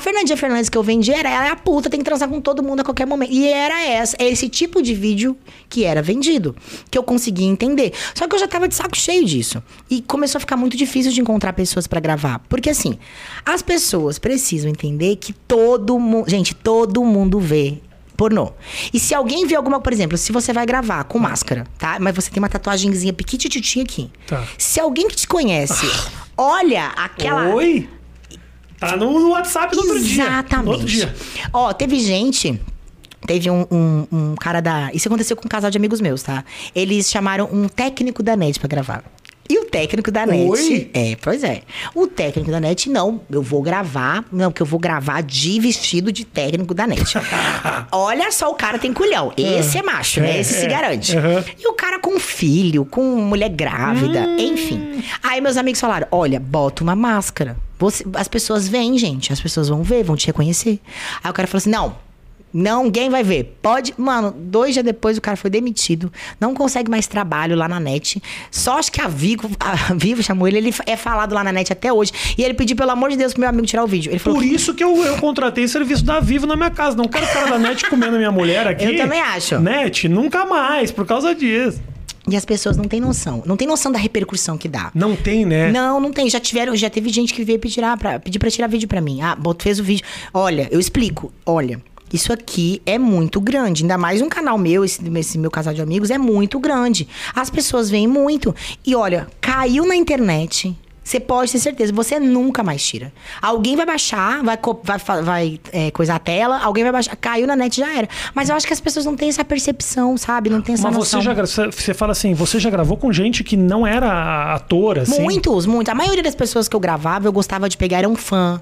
Fernandinha Fernandes que eu vendi era ela é a puta, tem que transar com todo mundo a qualquer momento. E era essa, esse tipo de vídeo que era vendido, que eu conseguia entender. Só que eu já tava de saco cheio disso. E começou a ficar muito difícil de encontrar pessoas pra gravar. Porque assim, as pessoas precisam entender que todo mundo. Gente, todo mundo vê pornô. E se alguém vê alguma, por exemplo, se você vai gravar com máscara, tá? Mas você tem uma tatuagemzinha piquitititinha aqui. Tá. Se alguém que te conhece olha aquela. Oi? Tá no, no WhatsApp do outro dia. Exatamente. No outro dia. Ó, teve gente. Teve um, um, um cara da. Isso aconteceu com um casal de amigos meus, tá? Eles chamaram um técnico da net pra gravar. E o técnico da net. Oi? É, pois é. O técnico da net, não. Eu vou gravar. Não, porque eu vou gravar de vestido de técnico da net. Olha só, o cara tem culhão. Esse é macho, né? É, Esse se é. garante. E o cara com filho, com mulher grávida, Hum. enfim. Aí meus amigos falaram: olha, bota uma máscara. Você- as pessoas vêm, gente. As pessoas vão ver, vão te reconhecer. Aí o cara falou assim: não. Não, ninguém vai ver. Pode. Mano, dois dias depois o cara foi demitido. Não consegue mais trabalho lá na net. Só acho que a Vivo, a Vivo chamou ele. Ele é falado lá na net até hoje. E ele pediu, pelo amor de Deus, pro meu amigo tirar o vídeo. Ele falou. Por isso que eu, eu contratei serviço da Vivo na minha casa. Não quero o cara da net comendo a minha mulher aqui. Eu também acho. Net, nunca mais, por causa disso. E as pessoas não têm noção. Não tem noção da repercussão que dá. Não tem, né? Não, não tem. Já tiveram, já teve gente que veio pedir pra, pedir pra tirar vídeo pra mim. Ah, bot- fez o vídeo. Olha, eu explico. Olha, isso aqui é muito grande. Ainda mais um canal meu, esse, esse meu casal de amigos, é muito grande. As pessoas veem muito. E olha, caiu na internet. Você pode ter certeza, você nunca mais tira. Alguém vai baixar, vai, vai, vai é, coisar a tela, alguém vai baixar. Caiu na net já era. Mas eu acho que as pessoas não têm essa percepção, sabe? Não tem essa Mas noção. você já você fala assim, você já gravou com gente que não era ator, assim? Muitos, muitos. A maioria das pessoas que eu gravava, eu gostava de pegar, era um fã.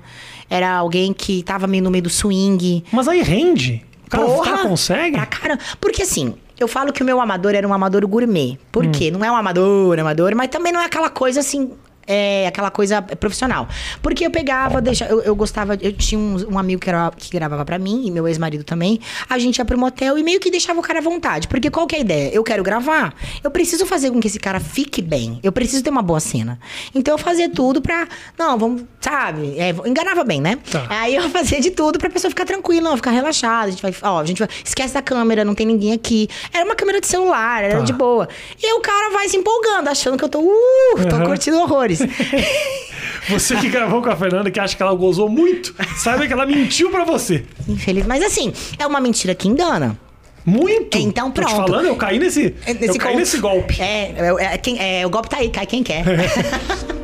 Era alguém que tava meio no meio do swing. Mas aí rende. O cara, o cara consegue? Pra caramba. Porque assim, eu falo que o meu amador era um amador gourmet. Por Hum. quê? Não é um amador, amador, mas também não é aquela coisa assim. É aquela coisa profissional. Porque eu pegava, deixa, eu, eu gostava, eu tinha um, um amigo que, era, que gravava pra mim, e meu ex-marido também. A gente ia pro motel e meio que deixava o cara à vontade. Porque qual que é a ideia? Eu quero gravar, eu preciso fazer com que esse cara fique bem. Eu preciso ter uma boa cena. Então eu fazia tudo pra. Não, vamos, sabe? É, enganava bem, né? Tá. Aí eu fazia de tudo pra pessoa ficar tranquila, não, ficar relaxada. A gente vai, ó, a gente vai, esquece da câmera, não tem ninguém aqui. Era uma câmera de celular, era Tá. de boa. E o cara vai se empolgando, achando que eu tô, uh, tô Aham. curtindo horrores. Você que gravou com a Fernanda, que acha que ela gozou muito, saiba que ela mentiu pra você. Infeliz. Mas assim, é uma mentira que engana. Muito. Então, Tô te pronto. falando, eu caí nesse, eu caí golpe. nesse golpe. É, é, é, quem, é, o golpe tá aí, cai quem quer.